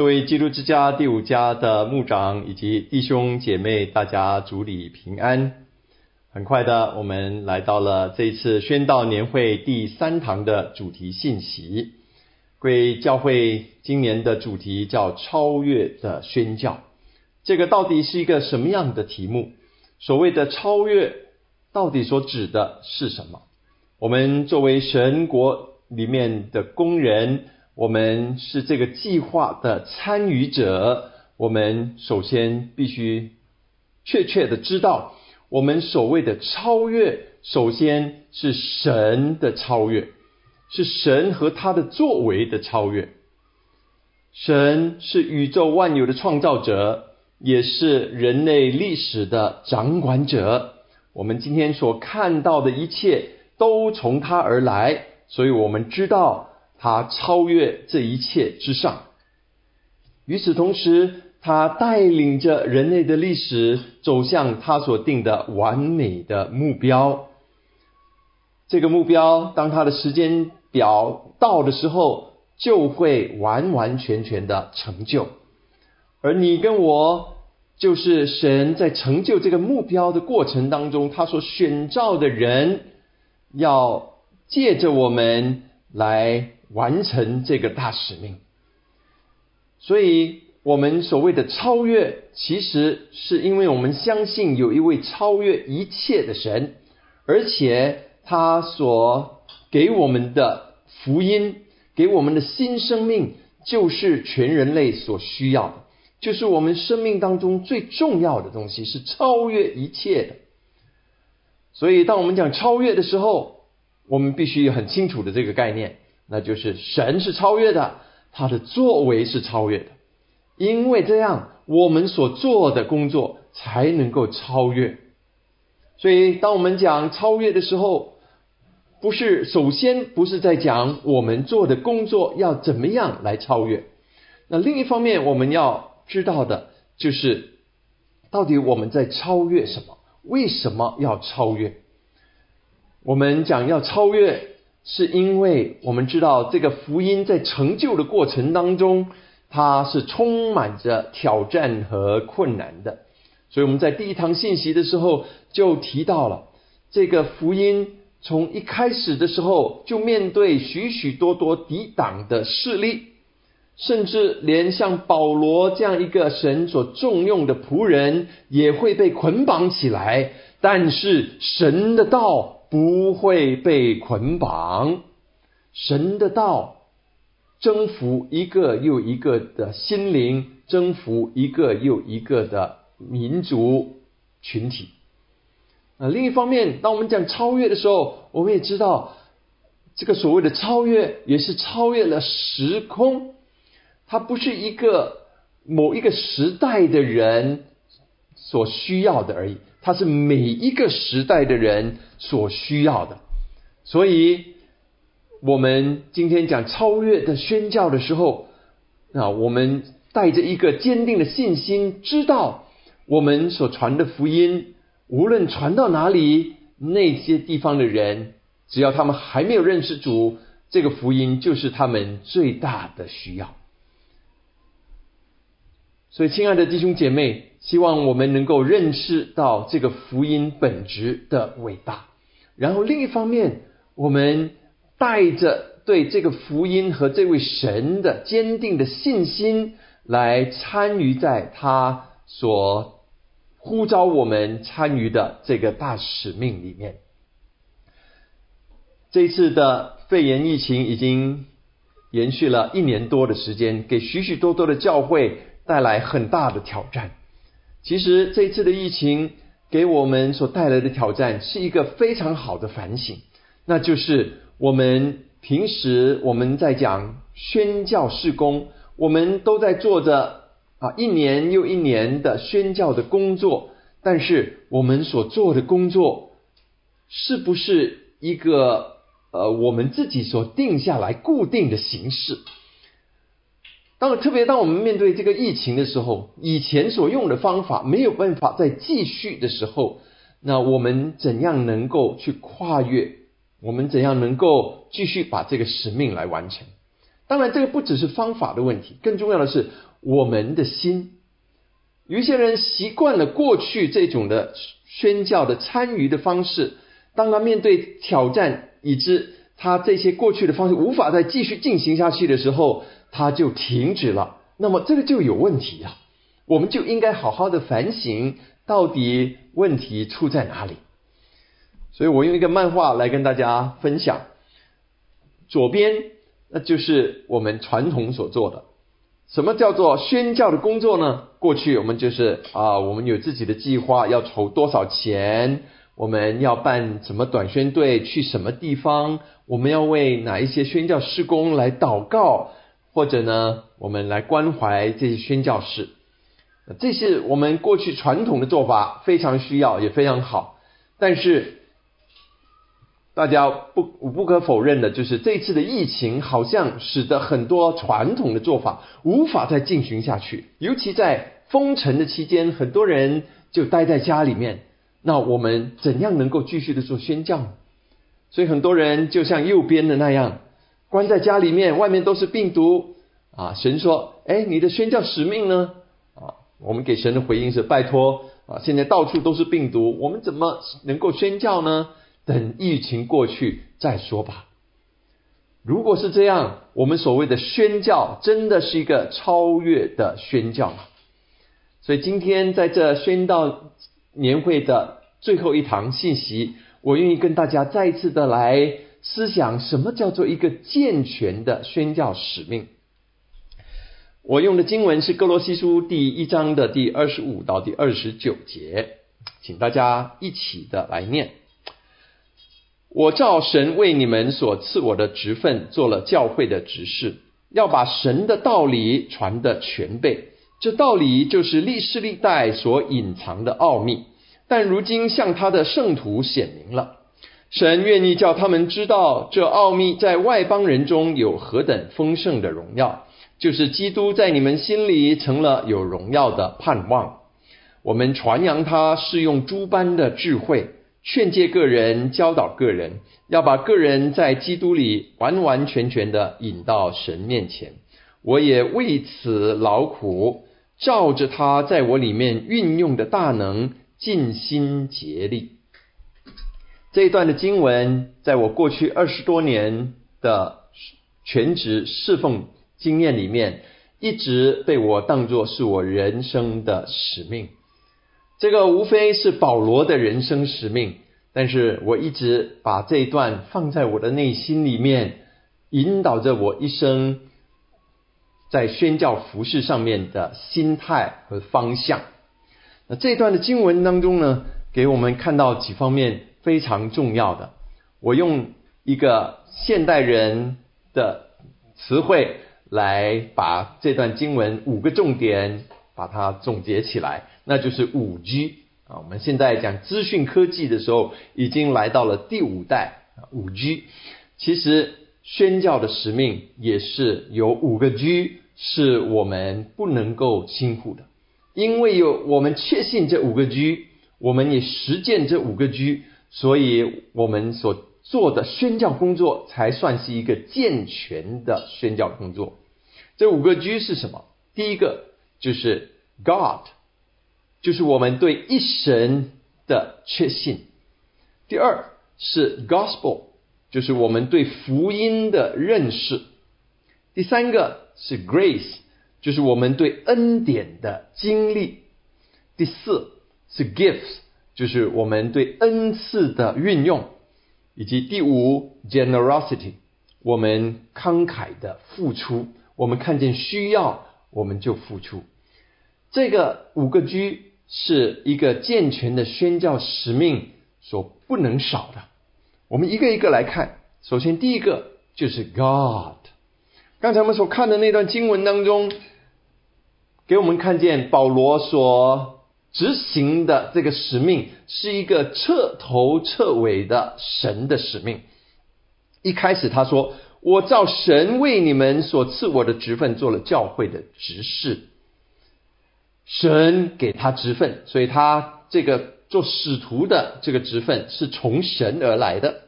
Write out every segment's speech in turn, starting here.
各位基督之家第五家的牧长以及弟兄姐妹，大家主里平安。很快的，我们来到了这一次宣道年会第三堂的主题信息。贵教会今年的主题叫“超越的宣教”，这个到底是一个什么样的题目？所谓的超越，到底所指的是什么？我们作为神国里面的工人。我们是这个计划的参与者，我们首先必须确切的知道，我们所谓的超越，首先是神的超越，是神和他的作为的超越。神是宇宙万有的创造者，也是人类历史的掌管者。我们今天所看到的一切都从他而来，所以我们知道。他超越这一切之上。与此同时，他带领着人类的历史走向他所定的完美的目标。这个目标，当他的时间表到的时候，就会完完全全的成就。而你跟我，就是神在成就这个目标的过程当中，他所选召的人，要借着我们来。完成这个大使命，所以我们所谓的超越，其实是因为我们相信有一位超越一切的神，而且他所给我们的福音，给我们的新生命，就是全人类所需要的，就是我们生命当中最重要的东西，是超越一切的。所以，当我们讲超越的时候，我们必须很清楚的这个概念。那就是神是超越的，他的作为是超越的，因为这样我们所做的工作才能够超越。所以，当我们讲超越的时候，不是首先不是在讲我们做的工作要怎么样来超越。那另一方面，我们要知道的就是，到底我们在超越什么？为什么要超越？我们讲要超越。是因为我们知道这个福音在成就的过程当中，它是充满着挑战和困难的。所以我们在第一堂信息的时候就提到了，这个福音从一开始的时候就面对许许多多抵挡的势力，甚至连像保罗这样一个神所重用的仆人也会被捆绑起来。但是神的道。不会被捆绑，神的道征服一个又一个的心灵，征服一个又一个的民族群体。啊，另一方面，当我们讲超越的时候，我们也知道，这个所谓的超越，也是超越了时空，它不是一个某一个时代的人所需要的而已。它是每一个时代的人所需要的，所以我们今天讲超越的宣教的时候，啊，我们带着一个坚定的信心，知道我们所传的福音，无论传到哪里，那些地方的人，只要他们还没有认识主，这个福音就是他们最大的需要。所以，亲爱的弟兄姐妹。希望我们能够认识到这个福音本质的伟大，然后另一方面，我们带着对这个福音和这位神的坚定的信心，来参与在他所呼召我们参与的这个大使命里面。这次的肺炎疫情已经延续了一年多的时间，给许许多多的教会带来很大的挑战。其实这次的疫情给我们所带来的挑战是一个非常好的反省，那就是我们平时我们在讲宣教事工，我们都在做着啊一年又一年的宣教的工作，但是我们所做的工作是不是一个呃我们自己所定下来固定的形式？当特别当我们面对这个疫情的时候，以前所用的方法没有办法再继续的时候，那我们怎样能够去跨越？我们怎样能够继续把这个使命来完成？当然，这个不只是方法的问题，更重要的是我们的心。有一些人习惯了过去这种的宣教的参与的方式，当他面对挑战，以致他这些过去的方式无法再继续进行下去的时候，他就停止了。那么这个就有问题啊！我们就应该好好的反省，到底问题出在哪里。所以我用一个漫画来跟大家分享。左边那就是我们传统所做的。什么叫做宣教的工作呢？过去我们就是啊，我们有自己的计划，要筹多少钱，我们要办什么短宣队，去什么地方，我们要为哪一些宣教施工来祷告，或者呢，我们来关怀这些宣教士。这是我们过去传统的做法，非常需要，也非常好。但是大家不不可否认的，就是这次的疫情好像使得很多传统的做法无法再进行下去。尤其在封城的期间，很多人就待在家里面。那我们怎样能够继续的做宣教呢？所以很多人就像右边的那样，关在家里面，外面都是病毒啊。神说：“哎，你的宣教使命呢？”啊，我们给神的回应是：“拜托啊，现在到处都是病毒，我们怎么能够宣教呢？”等疫情过去再说吧。如果是这样，我们所谓的宣教真的是一个超越的宣教吗？所以今天在这宣道年会的最后一堂信息，我愿意跟大家再一次的来思想，什么叫做一个健全的宣教使命。我用的经文是《哥罗西书》第一章的第二十五到第二十九节，请大家一起的来念。我照神为你们所赐我的职分，做了教会的执事，要把神的道理传的全备。这道理就是历世历代所隐藏的奥秘，但如今向他的圣徒显明了。神愿意叫他们知道，这奥秘在外邦人中有何等丰盛的荣耀，就是基督在你们心里成了有荣耀的盼望。我们传扬他是用诸般的智慧。劝诫个人，教导个人，要把个人在基督里完完全全的引到神面前。我也为此劳苦，照着他在我里面运用的大能，尽心竭力。这一段的经文，在我过去二十多年的全职侍奉经验里面，一直被我当作是我人生的使命。这个无非是保罗的人生使命，但是我一直把这一段放在我的内心里面，引导着我一生在宣教服饰上面的心态和方向。那这一段的经文当中呢，给我们看到几方面非常重要的。我用一个现代人的词汇来把这段经文五个重点把它总结起来。那就是五 G 啊，我们现在讲资讯科技的时候，已经来到了第五代五 G。其实宣教的使命也是有五个 G，是我们不能够轻忽的，因为有我们确信这五个 G，我们也实践这五个 G，所以我们所做的宣教工作才算是一个健全的宣教工作。这五个 G 是什么？第一个就是 God。就是我们对一神的确信。第二是 gospel，就是我们对福音的认识。第三个是 grace，就是我们对恩典的经历。第四是 gifts，就是我们对恩赐的运用。以及第五 generosity，我们慷慨的付出。我们看见需要，我们就付出。这个五个 G。是一个健全的宣教使命所不能少的。我们一个一个来看。首先，第一个就是 God。刚才我们所看的那段经文当中，给我们看见保罗所执行的这个使命是一个彻头彻尾的神的使命。一开始他说：“我照神为你们所赐我的职分，做了教会的执事。”神给他职分，所以他这个做使徒的这个职分是从神而来的。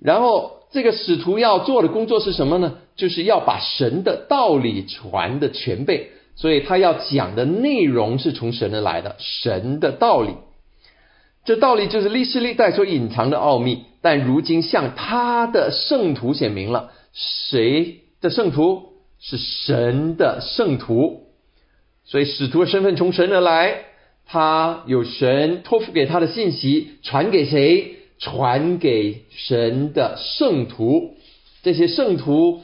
然后这个使徒要做的工作是什么呢？就是要把神的道理传的全备，所以他要讲的内容是从神而来的，神的道理。这道理就是历史历代所隐藏的奥秘，但如今向他的圣徒显明了。谁的圣徒是神的圣徒？所以使徒的身份从神而来，他有神托付给他的信息，传给谁？传给神的圣徒。这些圣徒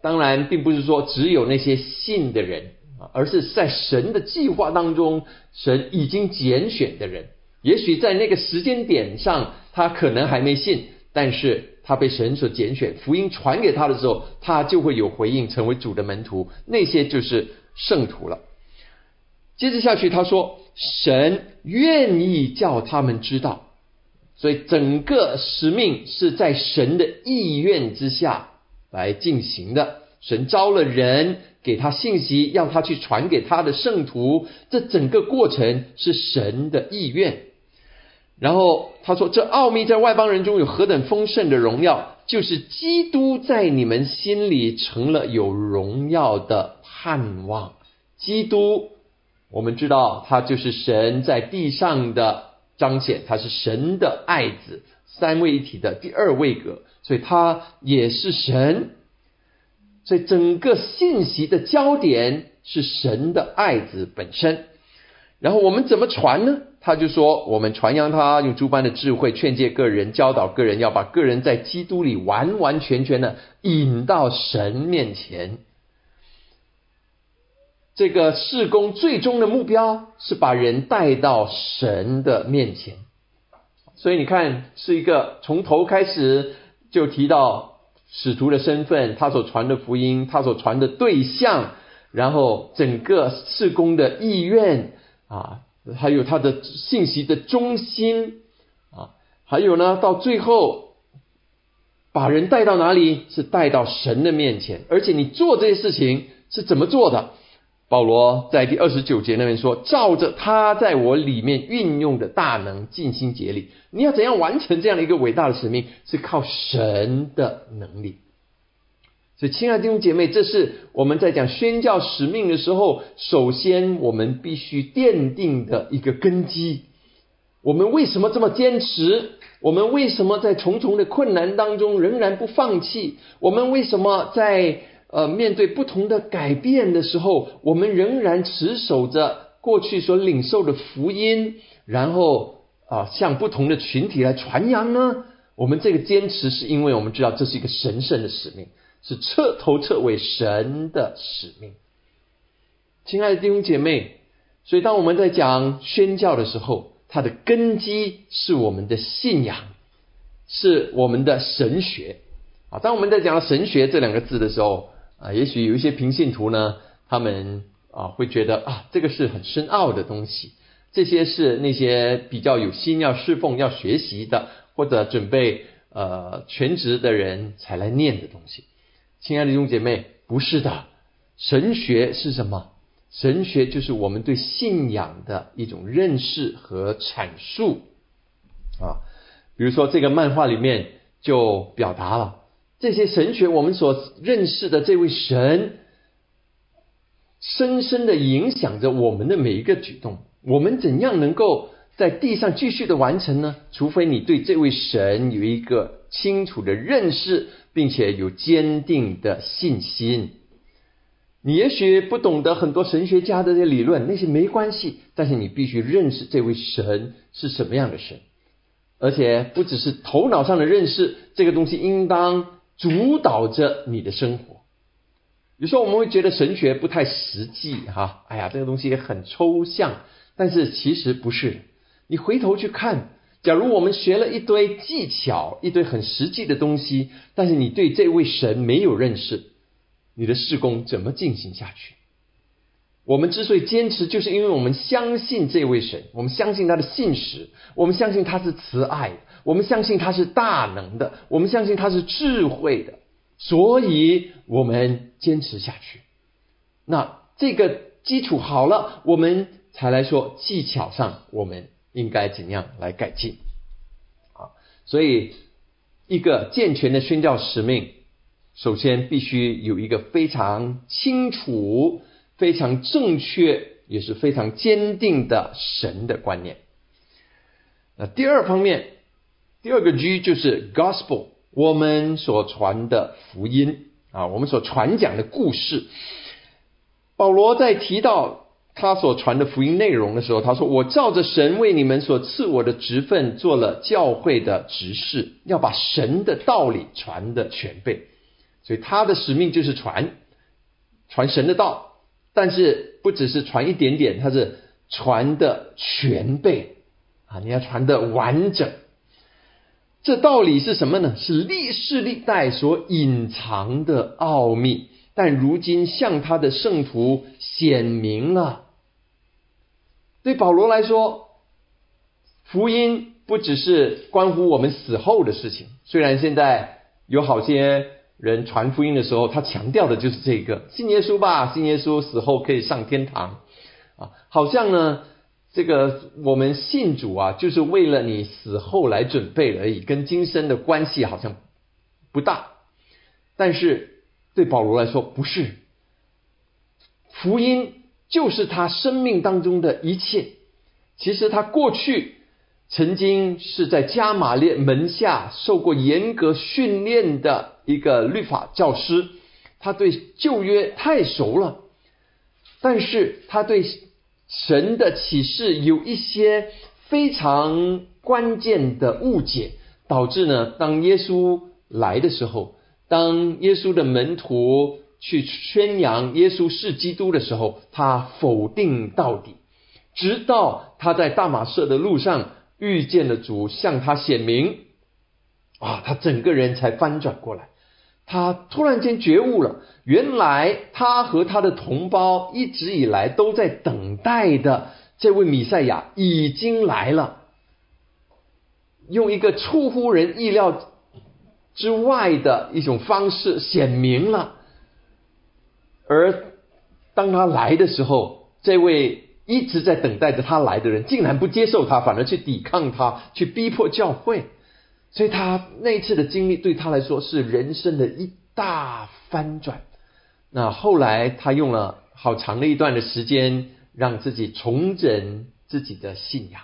当然并不是说只有那些信的人，而是在神的计划当中，神已经拣选的人。也许在那个时间点上，他可能还没信，但是他被神所拣选，福音传给他的时候，他就会有回应，成为主的门徒。那些就是圣徒了。接着下去，他说：“神愿意叫他们知道，所以整个使命是在神的意愿之下来进行的。神招了人，给他信息，让他去传给他的圣徒。这整个过程是神的意愿。”然后他说：“这奥秘在外邦人中有何等丰盛的荣耀，就是基督在你们心里成了有荣耀的盼望。基督，我们知道他就是神在地上的彰显，他是神的爱子，三位一体的第二位格，所以他也是神。所以整个信息的焦点是神的爱子本身。然后我们怎么传呢？”他就说：“我们传扬他用诸般的智慧劝诫个人，教导个人，要把个人在基督里完完全全的引到神面前。这个事工最终的目标是把人带到神的面前。所以你看，是一个从头开始就提到使徒的身份，他所传的福音，他所传的对象，然后整个事工的意愿啊。”还有他的信息的中心啊，还有呢，到最后把人带到哪里？是带到神的面前。而且你做这些事情是怎么做的？保罗在第二十九节那边说：“照着他在我里面运用的大能，尽心竭力。”你要怎样完成这样的一个伟大的使命？是靠神的能力。所以，亲爱的弟兄姐妹，这是我们在讲宣教使命的时候，首先我们必须奠定的一个根基。我们为什么这么坚持？我们为什么在重重的困难当中仍然不放弃？我们为什么在呃面对不同的改变的时候，我们仍然持守着过去所领受的福音，然后啊向不同的群体来传扬呢？我们这个坚持是因为我们知道这是一个神圣的使命。是彻头彻尾神的使命，亲爱的弟兄姐妹，所以当我们在讲宣教的时候，它的根基是我们的信仰，是我们的神学啊。当我们在讲神学这两个字的时候啊，也许有一些平信徒呢，他们啊会觉得啊，这个是很深奥的东西，这些是那些比较有心要侍奉、要学习的，或者准备呃全职的人才来念的东西。亲爱的弟姐妹，不是的，神学是什么？神学就是我们对信仰的一种认识和阐述啊。比如说，这个漫画里面就表达了这些神学，我们所认识的这位神，深深的影响着我们的每一个举动。我们怎样能够在地上继续的完成呢？除非你对这位神有一个清楚的认识。并且有坚定的信心。你也许不懂得很多神学家的这理论，那些没关系。但是你必须认识这位神是什么样的神，而且不只是头脑上的认识，这个东西应当主导着你的生活。有时候我们会觉得神学不太实际，哈，哎呀，这个东西也很抽象。但是其实不是，你回头去看。假如我们学了一堆技巧，一堆很实际的东西，但是你对这位神没有认识，你的事工怎么进行下去？我们之所以坚持，就是因为我们相信这位神，我们相信他的信实，我们相信他是慈爱，我们相信他是大能的，我们相信他是智慧的，所以我们坚持下去。那这个基础好了，我们才来说技巧上我们。应该怎样来改进？啊，所以一个健全的宣教使命首先必须有一个非常清楚、非常正确，也是非常坚定的神的观念。那第二方面，第二个 G 就是 Gospel，我们所传的福音啊，我们所传讲的故事。保罗在提到他所传的福音内容的时候，他说：“我照着神为你们所赐我的职分，做了教会的执事，要把神的道理传的全备。所以他的使命就是传传神的道，但是不只是传一点点，它是传的全备啊！你要传的完整。这道理是什么呢？是历世历代所隐藏的奥秘。”但如今向他的圣徒显明了。对保罗来说，福音不只是关乎我们死后的事情。虽然现在有好些人传福音的时候，他强调的就是这个：信耶稣吧，信耶稣死后可以上天堂。啊，好像呢，这个我们信主啊，就是为了你死后来准备而已，跟今生的关系好像不大。但是。对保罗来说，不是福音就是他生命当中的一切。其实他过去曾经是在加马列门下受过严格训练的一个律法教师，他对旧约太熟了。但是他对神的启示有一些非常关键的误解，导致呢，当耶稣来的时候。当耶稣的门徒去宣扬耶稣是基督的时候，他否定到底，直到他在大马色的路上遇见了主，向他显明，啊，他整个人才翻转过来。他突然间觉悟了，原来他和他的同胞一直以来都在等待的这位米赛亚已经来了，用一个出乎人意料。之外的一种方式显明了，而当他来的时候，这位一直在等待着他来的人，竟然不接受他，反而去抵抗他，去逼迫教会。所以他那次的经历对他来说是人生的一大翻转。那后来他用了好长的一段的时间，让自己重整自己的信仰。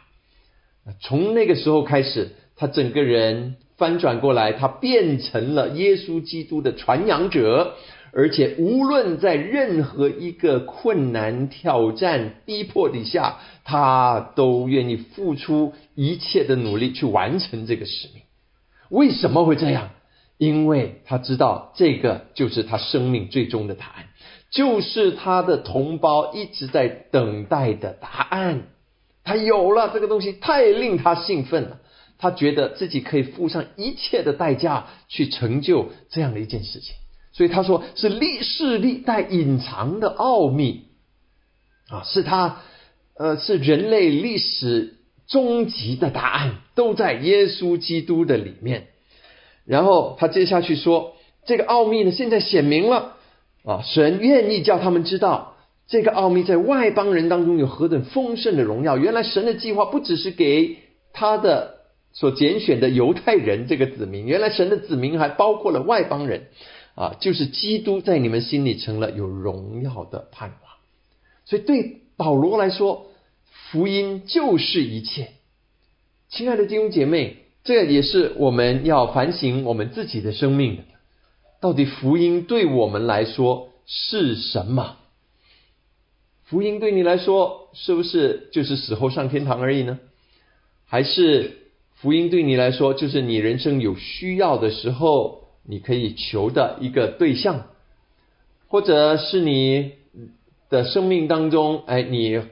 从那个时候开始，他整个人。翻转过来，他变成了耶稣基督的传扬者，而且无论在任何一个困难、挑战、逼迫底下，他都愿意付出一切的努力去完成这个使命。为什么会这样？因为他知道这个就是他生命最终的答案，就是他的同胞一直在等待的答案。他有了这个东西，太令他兴奋了。他觉得自己可以付上一切的代价去成就这样的一件事情，所以他说是历世历代隐藏的奥秘啊，是他呃是人类历史终极的答案，都在耶稣基督的里面。然后他接下去说，这个奥秘呢，现在显明了啊，神愿意叫他们知道这个奥秘在外邦人当中有何等丰盛的荣耀。原来神的计划不只是给他的。所拣选的犹太人这个子民，原来神的子民还包括了外邦人啊，就是基督在你们心里成了有荣耀的盼望。所以对保罗来说，福音就是一切。亲爱的弟兄姐妹，这也是我们要反省我们自己的生命的。到底福音对我们来说是什么？福音对你来说是不是就是死后上天堂而已呢？还是？福音对你来说，就是你人生有需要的时候，你可以求的一个对象，或者是你的生命当中，哎，你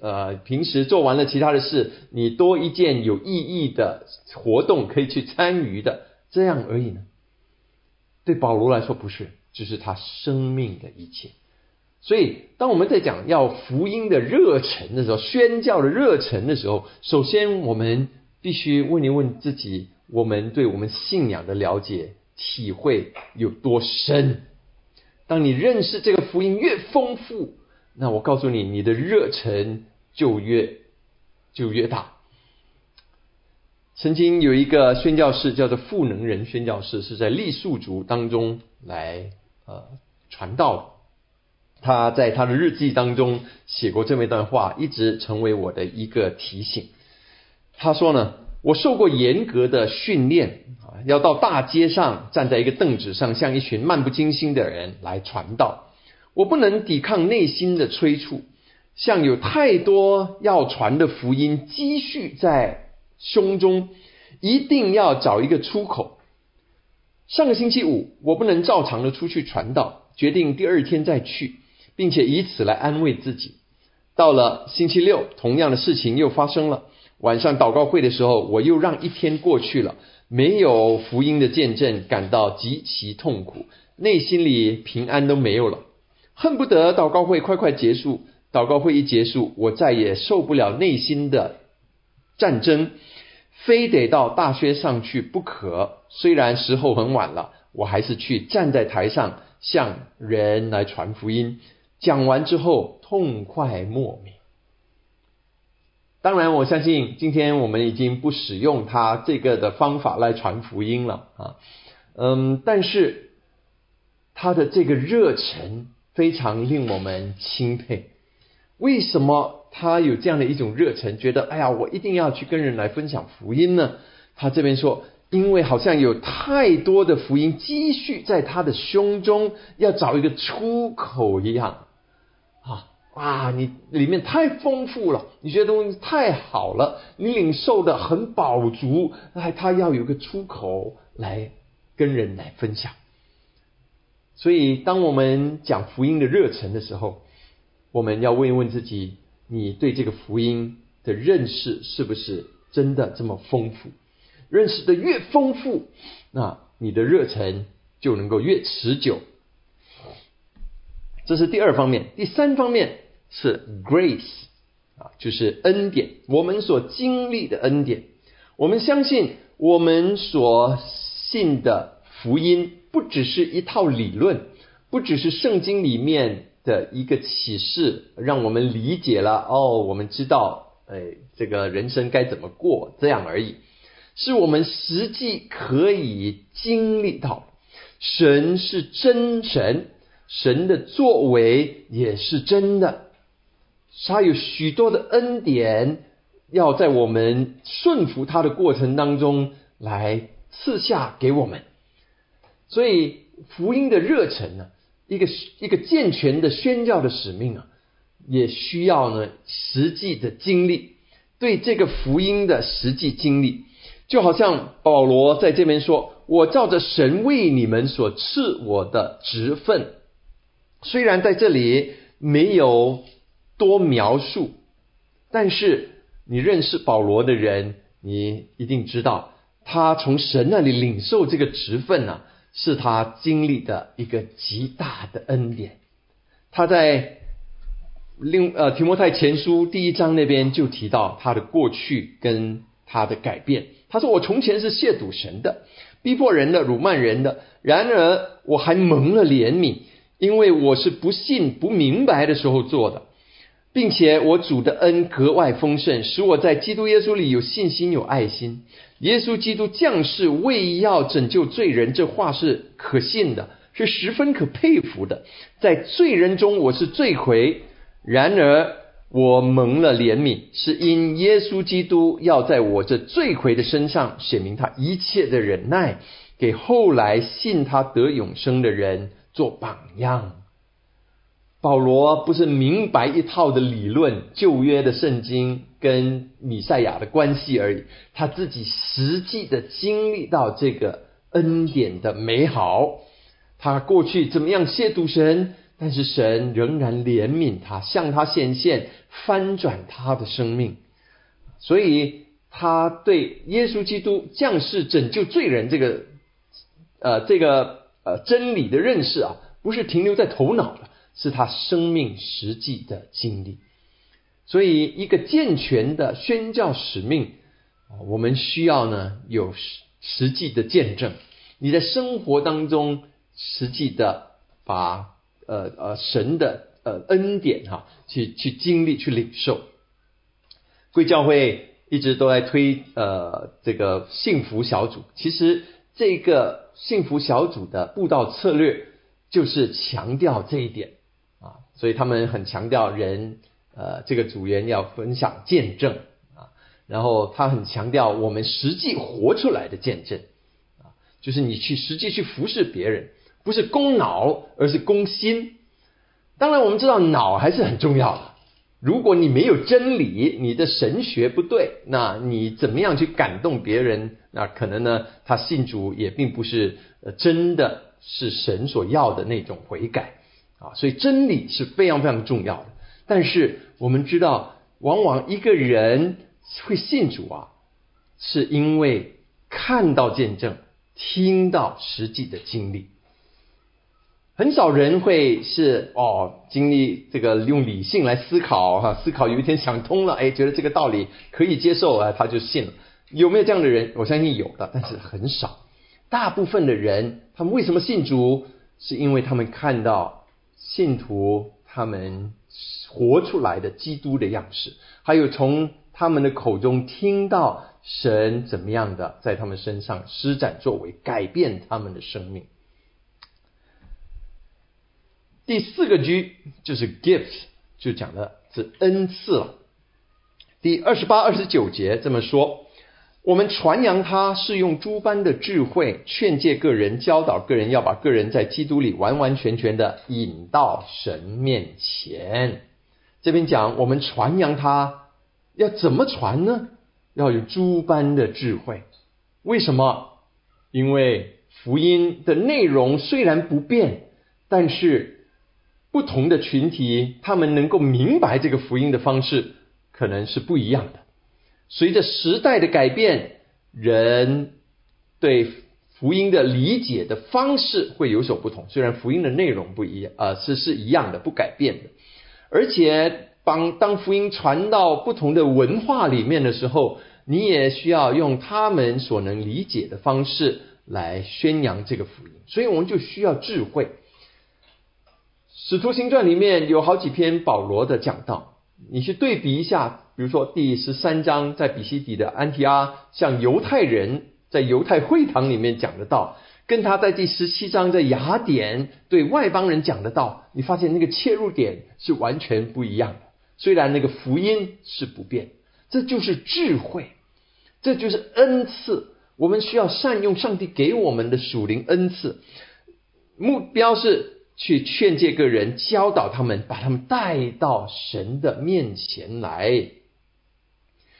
呃平时做完了其他的事，你多一件有意义的活动可以去参与的，这样而已呢？对保罗来说不是，这是他生命的一切。所以，当我们在讲要福音的热忱的时候，宣教的热忱的时候，首先我们。必须问一问自己：我们对我们信仰的了解、体会有多深？当你认识这个福音越丰富，那我告诉你，你的热忱就越就越大。曾经有一个宣教士叫做赋能人宣教士，是在傈僳族当中来呃传道。他在他的日记当中写过这么一段话，一直成为我的一个提醒。他说呢，我受过严格的训练啊，要到大街上站在一个凳子上，向一群漫不经心的人来传道。我不能抵抗内心的催促，像有太多要传的福音积蓄在胸中，一定要找一个出口。上个星期五，我不能照常的出去传道，决定第二天再去。并且以此来安慰自己。到了星期六，同样的事情又发生了。晚上祷告会的时候，我又让一天过去了，没有福音的见证，感到极其痛苦，内心里平安都没有了，恨不得祷告会快快结束。祷告会一结束，我再也受不了内心的战争，非得到大学上去不可。虽然时候很晚了，我还是去站在台上向人来传福音。讲完之后痛快莫名。当然，我相信今天我们已经不使用他这个的方法来传福音了啊，嗯，但是他的这个热忱非常令我们钦佩。为什么他有这样的一种热忱？觉得哎呀，我一定要去跟人来分享福音呢？他这边说，因为好像有太多的福音积蓄在他的胸中，要找一个出口一样。哇，你里面太丰富了，你觉得东西太好了，你领受的很饱足，哎，他要有个出口来跟人来分享。所以，当我们讲福音的热忱的时候，我们要问一问自己：你对这个福音的认识是不是真的这么丰富？认识的越丰富，那你的热忱就能够越持久。这是第二方面，第三方面。是 grace 啊，就是恩典。我们所经历的恩典，我们相信我们所信的福音，不只是一套理论，不只是圣经里面的一个启示，让我们理解了哦，我们知道，哎，这个人生该怎么过这样而已。是我们实际可以经历到，神是真神，神的作为也是真的。他有许多的恩典，要在我们顺服他的过程当中来赐下给我们。所以福音的热忱呢，一个一个健全的宣教的使命啊，也需要呢实际的经历。对这个福音的实际经历，就好像保罗在这边说：“我照着神为你们所赐我的职分。”虽然在这里没有。多描述，但是你认识保罗的人，你一定知道，他从神那里领受这个职分呢，是他经历的一个极大的恩典。他在另呃提摩太前书第一章那边就提到他的过去跟他的改变。他说：“我从前是亵渎神的，逼迫人的，辱骂人的，然而我还蒙了怜悯，因为我是不信不明白的时候做的。”并且我主的恩格外丰盛，使我在基督耶稣里有信心、有爱心。耶稣基督降世为要拯救罪人，这话是可信的，是十分可佩服的。在罪人中我是罪魁，然而我蒙了怜悯，是因耶稣基督要在我这罪魁的身上显明他一切的忍耐，给后来信他得永生的人做榜样。保罗不是明白一套的理论，旧约的圣经跟米赛亚的关系而已，他自己实际的经历到这个恩典的美好。他过去怎么样亵渎神，但是神仍然怜悯他，向他显现，翻转他的生命。所以他对耶稣基督降世拯救罪人这个呃这个呃真理的认识啊，不是停留在头脑的。是他生命实际的经历，所以一个健全的宣教使命，我们需要呢有实实际的见证。你在生活当中实际的把呃呃神的呃恩典哈去去经历去领受。贵教会一直都在推呃这个幸福小组。其实这个幸福小组的布道策略就是强调这一点啊，所以他们很强调人呃这个组员要分享见证啊，然后他很强调我们实际活出来的见证啊，就是你去实际去服侍别人，不是攻脑，而是攻心。当然，我们知道脑还是很重要的。如果你没有真理，你的神学不对，那你怎么样去感动别人？那可能呢，他信主也并不是真的是神所要的那种悔改啊。所以真理是非常非常重要的。但是我们知道，往往一个人会信主啊，是因为看到见证，听到实际的经历。很少人会是哦，经历这个用理性来思考哈，思考有一天想通了，哎，觉得这个道理可以接受啊，他就信了。有没有这样的人？我相信有的，但是很少。大部分的人，他们为什么信主？是因为他们看到信徒他们活出来的基督的样式，还有从他们的口中听到神怎么样的在他们身上施展作为，改变他们的生命。第四个 G 就是 gift，就讲的是恩赐了。第二十八、二十九节这么说：我们传扬他是用诸般的智慧劝诫个人，教导个人，要把个人在基督里完完全全的引到神面前。这边讲我们传扬他要怎么传呢？要有诸般的智慧。为什么？因为福音的内容虽然不变，但是。不同的群体，他们能够明白这个福音的方式可能是不一样的。随着时代的改变，人对福音的理解的方式会有所不同。虽然福音的内容不一样，啊，是是一样的，不改变的。而且，当当福音传到不同的文化里面的时候，你也需要用他们所能理解的方式来宣扬这个福音。所以，我们就需要智慧。使徒行传里面有好几篇保罗的讲道，你去对比一下，比如说第十三章在比西底的安提阿向犹太人在犹太会堂里面讲的道，跟他在第十七章在雅典对外邦人讲的道，你发现那个切入点是完全不一样的。虽然那个福音是不变，这就是智慧，这就是恩赐。我们需要善用上帝给我们的属灵恩赐，目标是。去劝诫个人，教导他们，把他们带到神的面前来。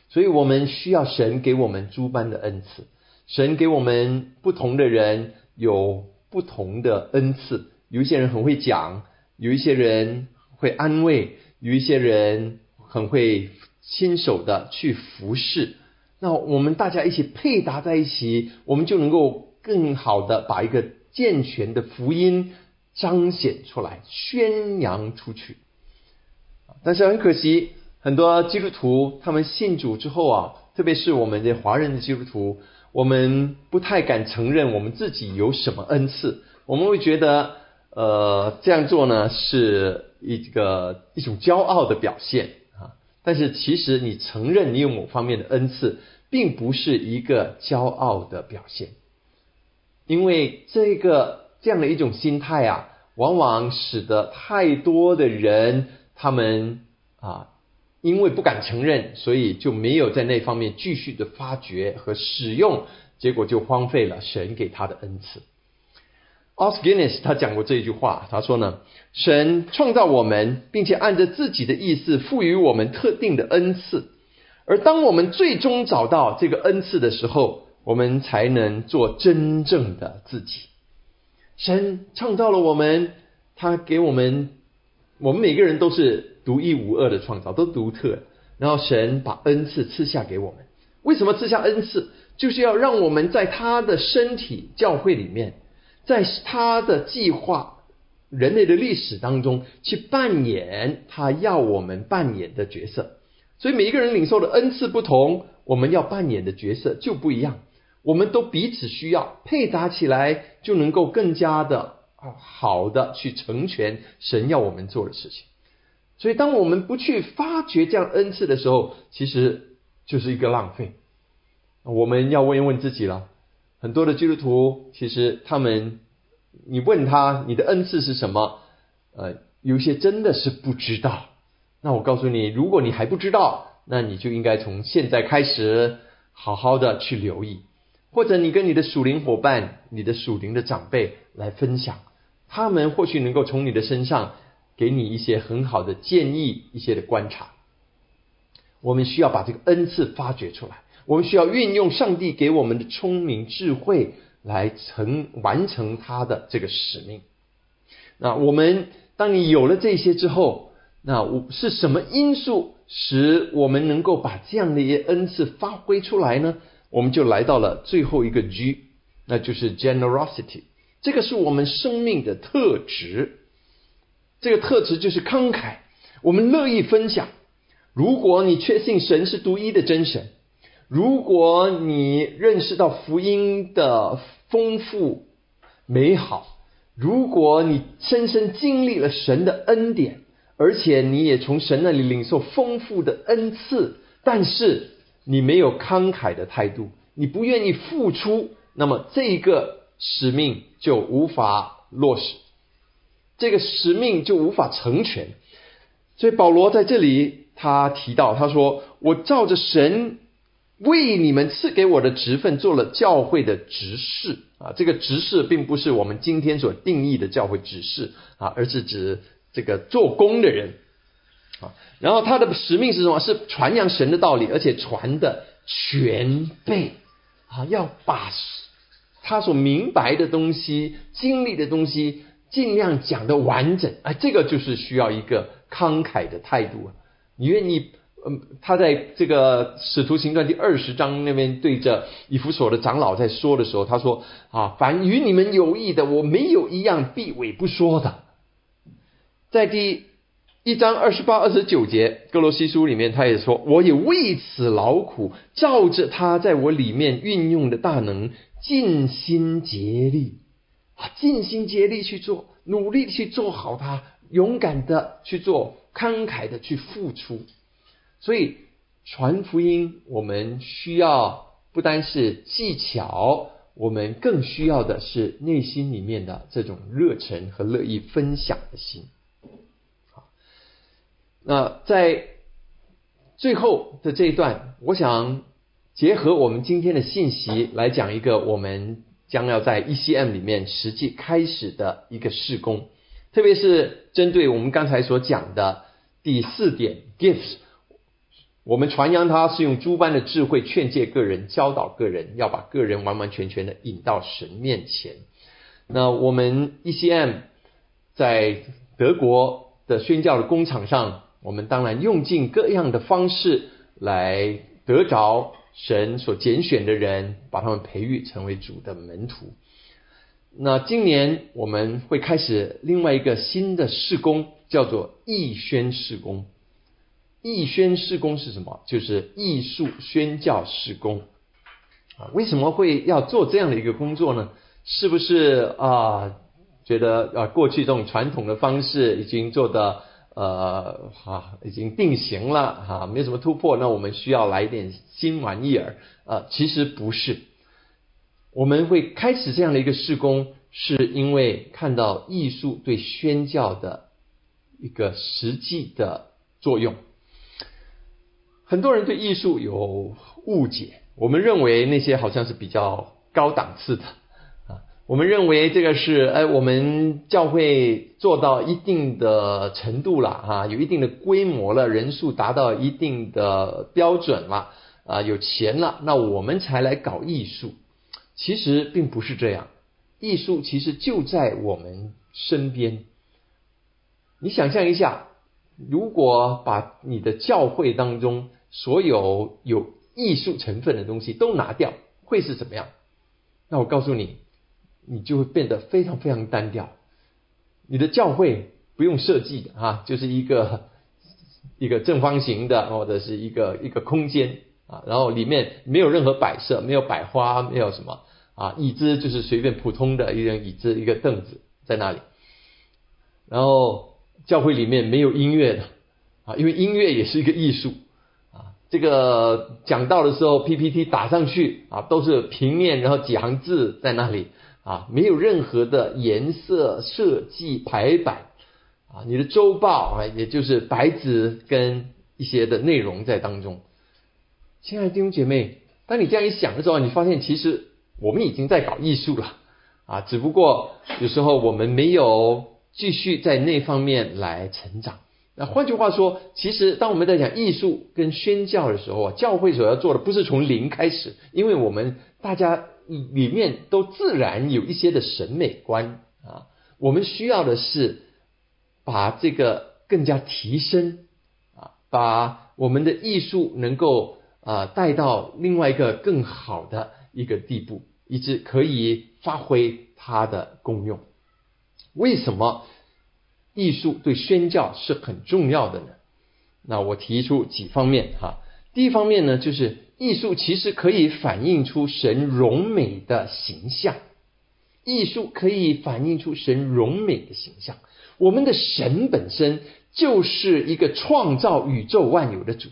所以我们需要神给我们诸般的恩赐。神给我们不同的人有不同的恩赐。有一些人很会讲，有一些人会安慰，有一些人很会亲手的去服侍。那我们大家一起配搭在一起，我们就能够更好的把一个健全的福音。彰显出来，宣扬出去。但是很可惜，很多基督徒他们信主之后啊，特别是我们的华人的基督徒，我们不太敢承认我们自己有什么恩赐。我们会觉得，呃，这样做呢是一个一种骄傲的表现啊。但是其实你承认你有某方面的恩赐，并不是一个骄傲的表现，因为这个。这样的一种心态啊，往往使得太多的人，他们啊，因为不敢承认，所以就没有在那方面继续的发掘和使用，结果就荒废了神给他的恩赐。奥斯 n 内斯他讲过这一句话，他说呢，神创造我们，并且按着自己的意思赋予我们特定的恩赐，而当我们最终找到这个恩赐的时候，我们才能做真正的自己。神创造了我们，他给我们，我们每个人都是独一无二的创造，都独特。然后神把恩赐赐下给我们，为什么赐下恩赐？就是要让我们在他的身体教会里面，在他的计划人类的历史当中去扮演他要我们扮演的角色。所以每一个人领受的恩赐不同，我们要扮演的角色就不一样。我们都彼此需要，配搭起来就能够更加的啊好的去成全神要我们做的事情。所以，当我们不去发掘这样恩赐的时候，其实就是一个浪费。我们要问一问自己了，很多的基督徒其实他们，你问他你的恩赐是什么？呃，有些真的是不知道。那我告诉你，如果你还不知道，那你就应该从现在开始好好的去留意，或者你跟你的属灵伙伴、你的属灵的长辈来分享，他们或许能够从你的身上给你一些很好的建议、一些的观察。我们需要把这个恩赐发掘出来。我们需要运用上帝给我们的聪明智慧来成完成他的这个使命。那我们当你有了这些之后，那我是什么因素使我们能够把这样的一些恩赐发挥出来呢？我们就来到了最后一个 G，那就是 generosity。这个是我们生命的特质，这个特质就是慷慨。我们乐意分享。如果你确信神是独一的真神。如果你认识到福音的丰富美好，如果你深深经历了神的恩典，而且你也从神那里领受丰富的恩赐，但是你没有慷慨的态度，你不愿意付出，那么这个使命就无法落实，这个使命就无法成全。所以保罗在这里他提到，他说：“我照着神。”为你们赐给我的职分做了教会的执事啊，这个执事并不是我们今天所定义的教会执事啊，而是指这个做工的人啊。然后他的使命是什么？是传扬神的道理，而且传的全备啊，要把他所明白的东西、经历的东西尽量讲的完整啊。这个就是需要一个慷慨的态度啊，你愿意。嗯，他在这个使徒行传第二十章那边对着以弗所的长老在说的时候，他说：“啊，凡与你们有益的，我没有一样避讳不说的。”在第一章二十八、二十九节哥罗西书里面，他也说：“我也为此劳苦，照着他在我里面运用的大能，尽心竭力啊，尽心竭力去做，努力去做好它，勇敢的去做，慷慨的去付出。”所以传福音，我们需要不单是技巧，我们更需要的是内心里面的这种热忱和乐意分享的心。那在最后的这一段，我想结合我们今天的信息来讲一个我们将要在 ECM 里面实际开始的一个事工，特别是针对我们刚才所讲的第四点 gifts。我们传扬他是用诸般的智慧劝诫个人，教导个人，要把个人完完全全的引到神面前。那我们 ECM 在德国的宣教的工厂上，我们当然用尽各样的方式来得着神所拣选的人，把他们培育成为主的门徒。那今年我们会开始另外一个新的事工，叫做义宣事工。义宣事工是什么？就是艺术宣教事工啊。为什么会要做这样的一个工作呢？是不是啊？觉得啊，过去这种传统的方式已经做的呃，哈，已经定型了哈，没有什么突破。那我们需要来一点新玩意儿啊？其实不是，我们会开始这样的一个施工，是因为看到艺术对宣教的一个实际的作用。很多人对艺术有误解，我们认为那些好像是比较高档次的，我们认为这个是哎，我们教会做到一定的程度了啊，有一定的规模了，人数达到一定的标准了啊，有钱了，那我们才来搞艺术。其实并不是这样，艺术其实就在我们身边。你想象一下。如果把你的教会当中所有有艺术成分的东西都拿掉，会是怎么样？那我告诉你，你就会变得非常非常单调。你的教会不用设计的啊，就是一个 一个正方形的，或者是一个一个空间啊，然后里面没有任何摆设，没有摆花，没有什么啊，椅子就是随便普通的一张椅子，一个凳子在那里，然后。教会里面没有音乐的啊，因为音乐也是一个艺术啊。这个讲到的时候，PPT 打上去啊，都是平面，然后几行字在那里啊，没有任何的颜色设计排版啊。你的周报啊，也就是白纸跟一些的内容在当中。亲爱的弟兄姐妹，当你这样一想的时候，你发现其实我们已经在搞艺术了啊，只不过有时候我们没有继续在那方面来成长。那换句话说，其实当我们在讲艺术跟宣教的时候啊，教会所要做的不是从零开始，因为我们大家里面都自然有一些的审美观啊，我们需要的是把这个更加提升啊，把我们的艺术能够。啊，带到另外一个更好的一个地步，以致可以发挥它的功用。为什么艺术对宣教是很重要的呢？那我提出几方面哈。第一方面呢，就是艺术其实可以反映出神荣美的形象。艺术可以反映出神荣美的形象。我们的神本身就是一个创造宇宙万有的主。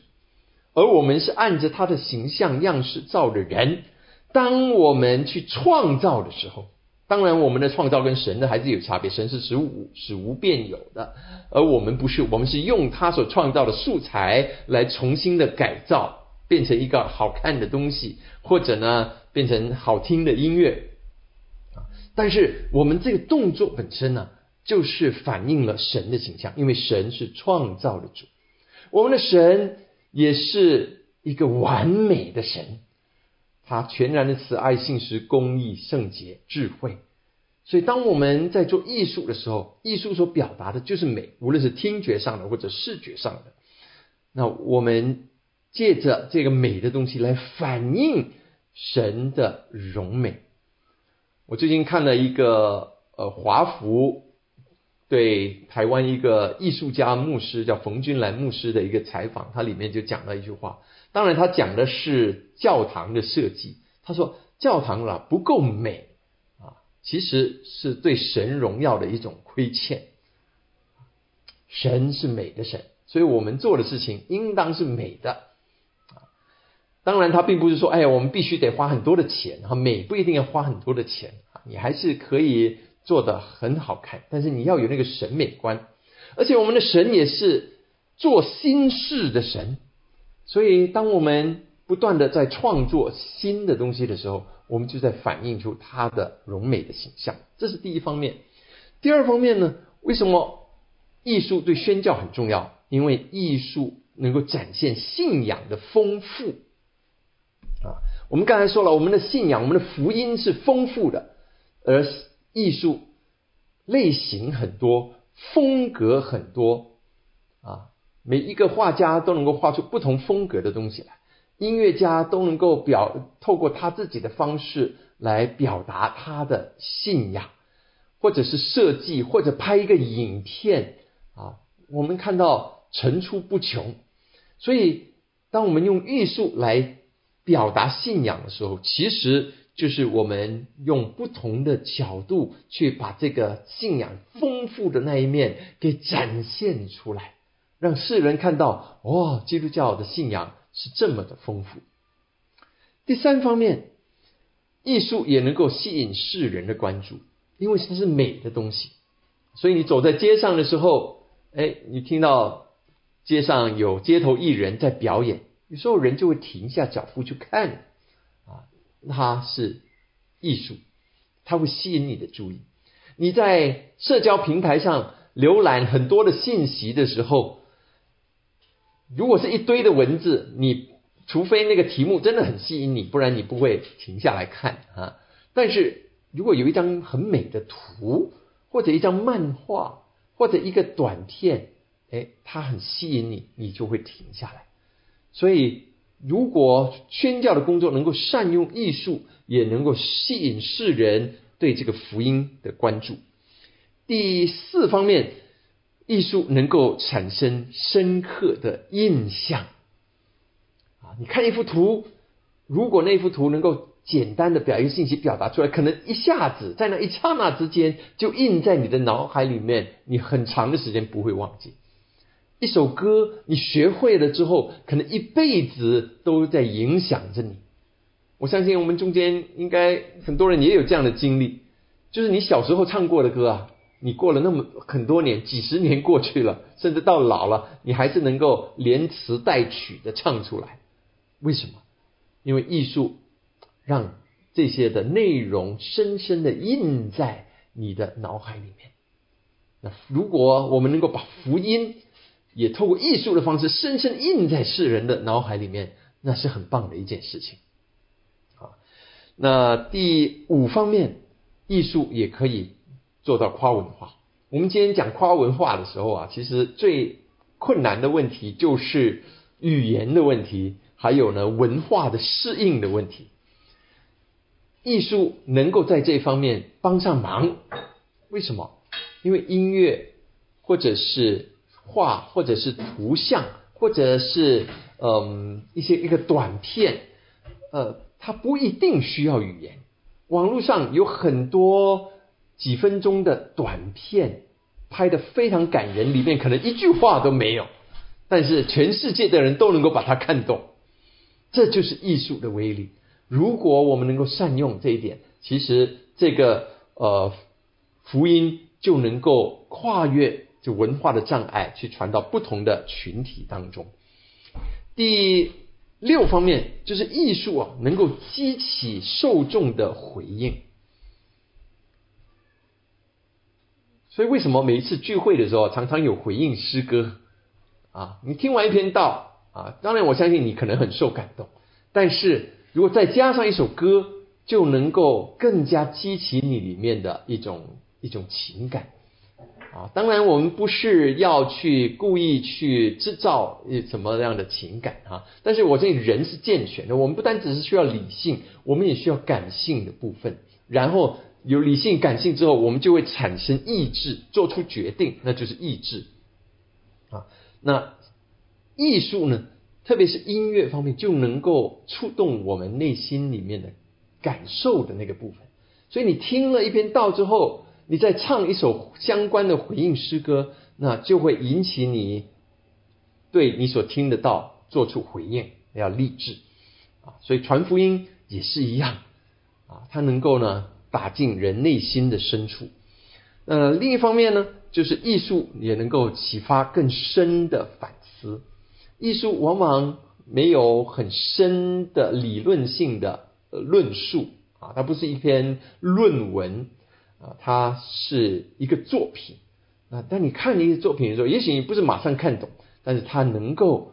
而我们是按着他的形象样式造的人。当我们去创造的时候，当然我们的创造跟神的还是有差别。神是使无使无变有的，而我们不是，我们是用他所创造的素材来重新的改造，变成一个好看的东西，或者呢变成好听的音乐。但是我们这个动作本身呢，就是反映了神的形象，因为神是创造的主，我们的神。也是一个完美的神，他全然的慈爱、信实、公义、圣洁、智慧。所以，当我们在做艺术的时候，艺术所表达的就是美，无论是听觉上的或者视觉上的。那我们借着这个美的东西来反映神的荣美。我最近看了一个呃华服。对台湾一个艺术家牧师叫冯君兰牧师的一个采访，他里面就讲了一句话。当然，他讲的是教堂的设计。他说，教堂啊不够美啊，其实是对神荣耀的一种亏欠。神是美的神，所以我们做的事情应当是美的。当然，他并不是说，哎呀，我们必须得花很多的钱哈，美不一定要花很多的钱啊，你还是可以。做的很好看，但是你要有那个审美观，而且我们的神也是做新事的神，所以当我们不断的在创作新的东西的时候，我们就在反映出他的荣美的形象，这是第一方面。第二方面呢，为什么艺术对宣教很重要？因为艺术能够展现信仰的丰富啊。我们刚才说了，我们的信仰，我们的福音是丰富的，而。艺术类型很多，风格很多啊，每一个画家都能够画出不同风格的东西来，音乐家都能够表透过他自己的方式来表达他的信仰，或者是设计，或者拍一个影片啊，我们看到层出不穷。所以，当我们用艺术来表达信仰的时候，其实。就是我们用不同的角度去把这个信仰丰富的那一面给展现出来，让世人看到哦，基督教的信仰是这么的丰富。第三方面，艺术也能够吸引世人的关注，因为它是美的东西。所以你走在街上的时候，哎，你听到街上有街头艺人在表演，有时候人就会停下脚步去看啊。它是艺术，它会吸引你的注意。你在社交平台上浏览很多的信息的时候，如果是一堆的文字，你除非那个题目真的很吸引你，不然你不会停下来看啊。但是如果有一张很美的图，或者一张漫画，或者一个短片，哎，它很吸引你，你就会停下来。所以。如果宣教的工作能够善用艺术，也能够吸引世人对这个福音的关注。第四方面，艺术能够产生深刻的印象。啊，你看一幅图，如果那幅图能够简单的表一个信息表达出来，可能一下子在那一刹那之间就印在你的脑海里面，你很长的时间不会忘记。一首歌你学会了之后，可能一辈子都在影响着你。我相信我们中间应该很多人也有这样的经历，就是你小时候唱过的歌啊，你过了那么很多年，几十年过去了，甚至到老了，你还是能够连词带曲的唱出来。为什么？因为艺术让这些的内容深深的印在你的脑海里面。那如果我们能够把福音也透过艺术的方式深深印在世人的脑海里面，那是很棒的一件事情。啊，那第五方面，艺术也可以做到跨文化。我们今天讲跨文化的时候啊，其实最困难的问题就是语言的问题，还有呢文化的适应的问题。艺术能够在这方面帮上忙，为什么？因为音乐，或者是画，或者是图像，或者是嗯一些一个短片，呃，它不一定需要语言。网络上有很多几分钟的短片，拍的非常感人，里面可能一句话都没有，但是全世界的人都能够把它看懂。这就是艺术的威力。如果我们能够善用这一点，其实这个呃福音。就能够跨越就文化的障碍，去传到不同的群体当中。第六方面就是艺术啊，能够激起受众的回应。所以为什么每一次聚会的时候，常常有回应诗歌啊？你听完一篇道啊，当然我相信你可能很受感动，但是如果再加上一首歌，就能够更加激起你里面的一种。一种情感啊，当然我们不是要去故意去制造什么样的情感啊，但是我这人是健全的，我们不单只是需要理性，我们也需要感性的部分。然后有理性、感性之后，我们就会产生意志，做出决定，那就是意志啊。那艺术呢，特别是音乐方面，就能够触动我们内心里面的感受的那个部分。所以你听了一篇道之后。你在唱一首相关的回应诗歌，那就会引起你对你所听得到做出回应，要励志啊！所以传福音也是一样啊，它能够呢打进人内心的深处。呃，另一方面呢，就是艺术也能够启发更深的反思。艺术往往没有很深的理论性的论述啊，它不是一篇论文。啊，它是一个作品。那当你看一些作品的时候，也许你不是马上看懂，但是它能够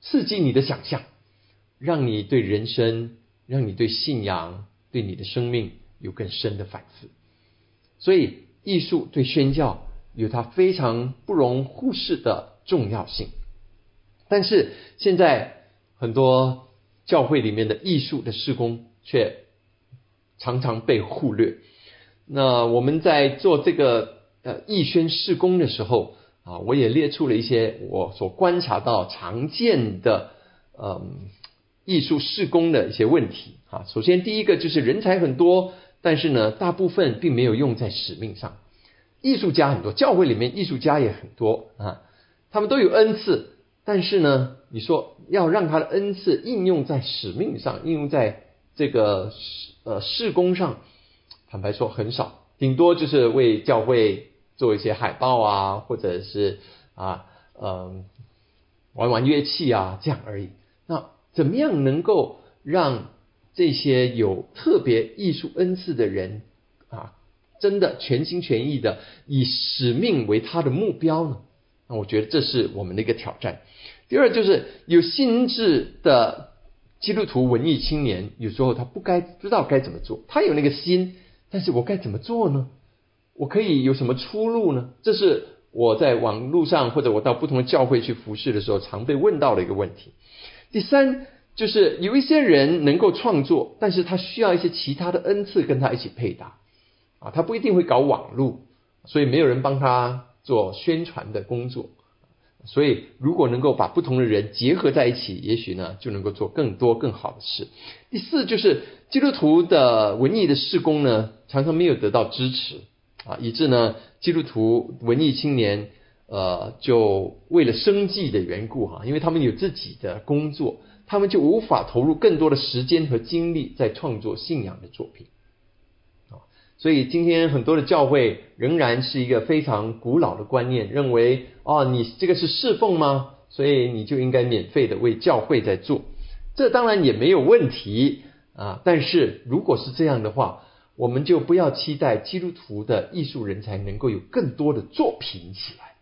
刺激你的想象，让你对人生、让你对信仰、对你的生命有更深的反思。所以，艺术对宣教有它非常不容忽视的重要性。但是，现在很多教会里面的艺术的施工却常常被忽略。那我们在做这个呃义宣事工的时候啊，我也列出了一些我所观察到常见的嗯艺术事工的一些问题啊。首先第一个就是人才很多，但是呢大部分并没有用在使命上。艺术家很多，教会里面艺术家也很多啊，他们都有恩赐，但是呢，你说要让他的恩赐应用在使命上，应用在这个呃事工上。坦白说很少，顶多就是为教会做一些海报啊，或者是啊，嗯，玩玩乐器啊这样而已。那怎么样能够让这些有特别艺术恩赐的人啊，真的全心全意的以使命为他的目标呢？那我觉得这是我们的一个挑战。第二就是有心智的基督徒文艺青年，有时候他不该不知道该怎么做，他有那个心。但是我该怎么做呢？我可以有什么出路呢？这是我在网络上或者我到不同的教会去服侍的时候常被问到的一个问题。第三，就是有一些人能够创作，但是他需要一些其他的恩赐跟他一起配搭啊，他不一定会搞网络，所以没有人帮他做宣传的工作。所以，如果能够把不同的人结合在一起，也许呢就能够做更多更好的事。第四，就是基督徒的文艺的事工呢，常常没有得到支持啊，以致呢基督徒文艺青年呃，就为了生计的缘故哈，因为他们有自己的工作，他们就无法投入更多的时间和精力在创作信仰的作品。所以今天很多的教会仍然是一个非常古老的观念，认为哦，你这个是侍奉吗？所以你就应该免费的为教会在做，这当然也没有问题啊。但是如果是这样的话，我们就不要期待基督徒的艺术人才能够有更多的作品起来。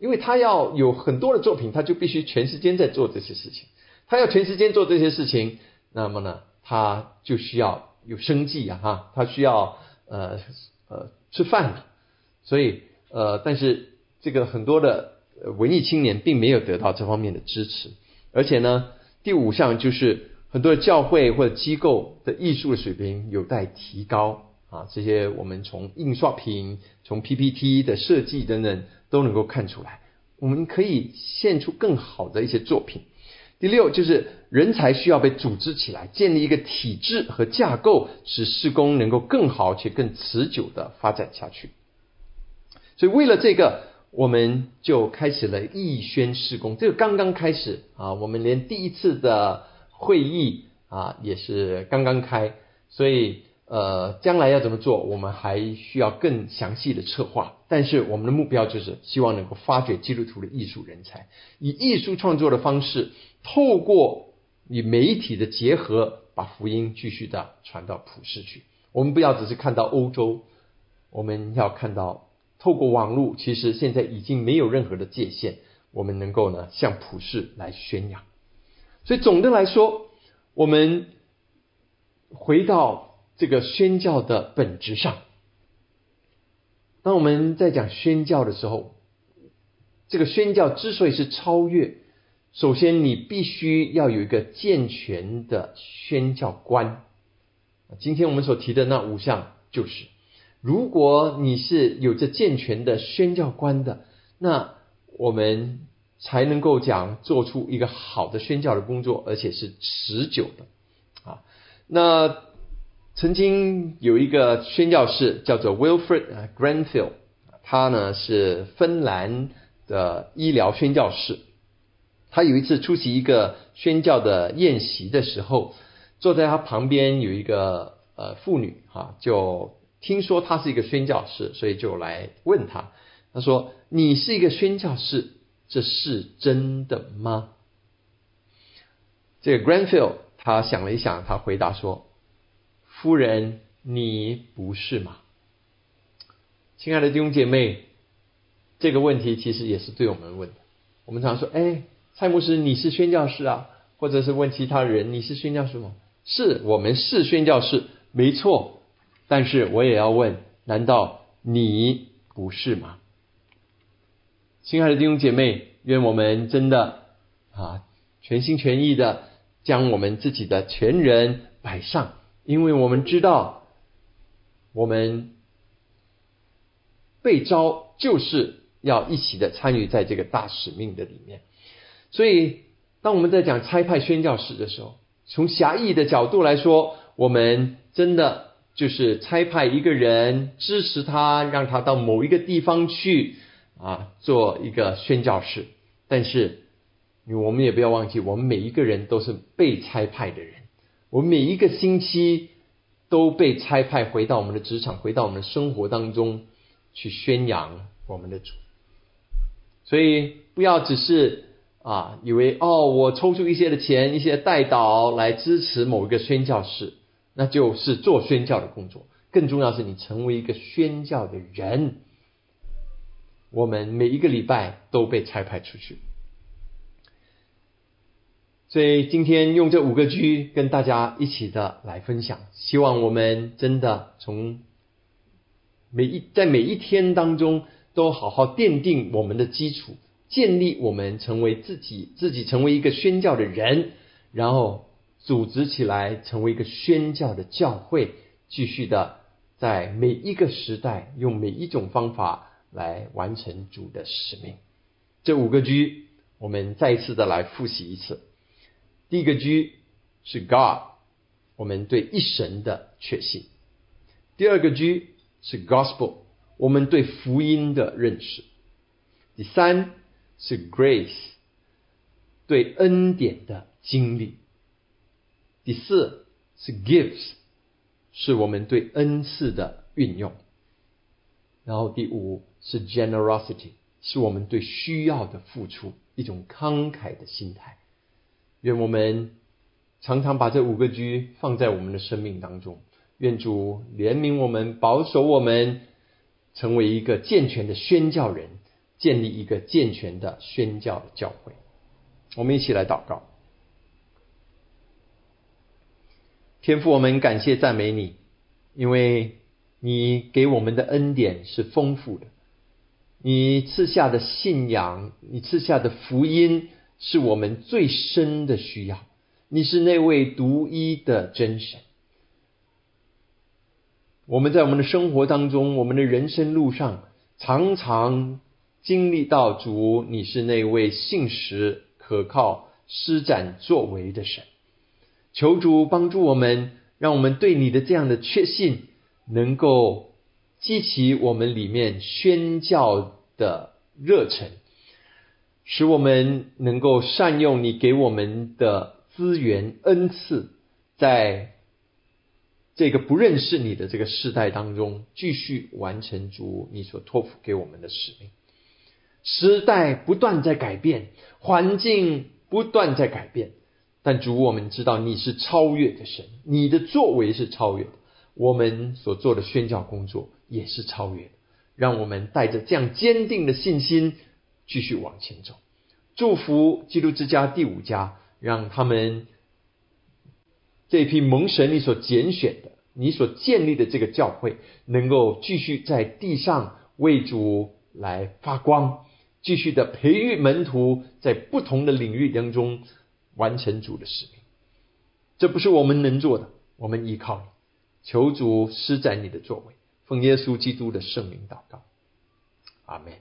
因为他要有很多的作品，他就必须全时间在做这些事情。他要全时间做这些事情，那么呢，他就需要有生计啊，哈，他需要呃呃吃饭。所以呃，但是这个很多的文艺青年并没有得到这方面的支持。而且呢，第五项就是很多的教会或者机构的艺术的水平有待提高啊。这些我们从印刷品、从 PPT 的设计等等。都能够看出来，我们可以献出更好的一些作品。第六，就是人才需要被组织起来，建立一个体制和架构，使施工能够更好且更持久的发展下去。所以，为了这个，我们就开始了义宣施工。这个刚刚开始啊，我们连第一次的会议啊也是刚刚开，所以。呃，将来要怎么做，我们还需要更详细的策划。但是我们的目标就是希望能够发掘基督徒的艺术人才，以艺术创作的方式，透过与媒体的结合，把福音继续的传到普世去。我们不要只是看到欧洲，我们要看到透过网络，其实现在已经没有任何的界限，我们能够呢向普世来宣扬。所以总的来说，我们回到。这个宣教的本质上，当我们在讲宣教的时候，这个宣教之所以是超越，首先你必须要有一个健全的宣教观。今天我们所提的那五项，就是如果你是有着健全的宣教观的，那我们才能够讲做出一个好的宣教的工作，而且是持久的啊。那曾经有一个宣教士叫做 Wilfred Granfield，他呢是芬兰的医疗宣教士。他有一次出席一个宣教的宴席的时候，坐在他旁边有一个呃妇女哈，就听说他是一个宣教士，所以就来问他。他说：“你是一个宣教士，这是真的吗？”这个 Granfield 他想了一想，他回答说。夫人，你不是吗？亲爱的弟兄姐妹，这个问题其实也是对我们问的。我们常说：“哎，蔡牧师，你是宣教士啊？”或者是问其他人：“你是宣教士吗？”是我们是宣教士，没错。但是我也要问：难道你不是吗？亲爱的弟兄姐妹，愿我们真的啊，全心全意的将我们自己的全人摆上。因为我们知道，我们被招就是要一起的参与在这个大使命的里面。所以，当我们在讲差派宣教士的时候，从狭义的角度来说，我们真的就是差派一个人，支持他，让他到某一个地方去啊，做一个宣教士。但是，我们也不要忘记，我们每一个人都是被差派的人。我们每一个星期都被差派回到我们的职场，回到我们的生活当中去宣扬我们的主。所以不要只是啊，以为哦，我抽出一些的钱，一些代祷来支持某一个宣教士，那就是做宣教的工作。更重要是你成为一个宣教的人。我们每一个礼拜都被差派出去。所以今天用这五个 G 跟大家一起的来分享，希望我们真的从每一在每一天当中都好好奠定我们的基础，建立我们成为自己自己成为一个宣教的人，然后组织起来成为一个宣教的教会，继续的在每一个时代用每一种方法来完成主的使命。这五个 G 我们再一次的来复习一次。第一个 G 是 God，我们对一神的确信；第二个 G 是 Gospel，我们对福音的认识；第三是 grace，对恩典的经历；第四是 gifts，是我们对恩赐的运用；然后第五是 generosity，是我们对需要的付出，一种慷慨的心态。愿我们常常把这五个居放在我们的生命当中。愿主怜悯我们，保守我们，成为一个健全的宣教人，建立一个健全的宣教的教会。我们一起来祷告。天父，我们感谢赞美你，因为你给我们的恩典是丰富的，你赐下的信仰，你赐下的福音，是我们最深的需要。你是那位独一的真神。我们在我们的生活当中，我们的人生路上，常常经历到主，你是那位信实、可靠、施展作为的神。求主帮助我们，让我们对你的这样的确信，能够激起我们里面宣教的热忱，使我们能够善用你给我们的资源恩赐，在。这个不认识你的这个时代当中，继续完成主你所托付给我们的使命。时代不断在改变，环境不断在改变，但主我们知道你是超越的神，你的作为是超越的，我们所做的宣教工作也是超越的。让我们带着这样坚定的信心继续往前走。祝福基督之家第五家，让他们。这批蒙神你所拣选的，你所建立的这个教会，能够继续在地上为主来发光，继续的培育门徒，在不同的领域当中完成主的使命。这不是我们能做的，我们依靠你，求主施展你的作为，奉耶稣基督的圣名祷告，阿门。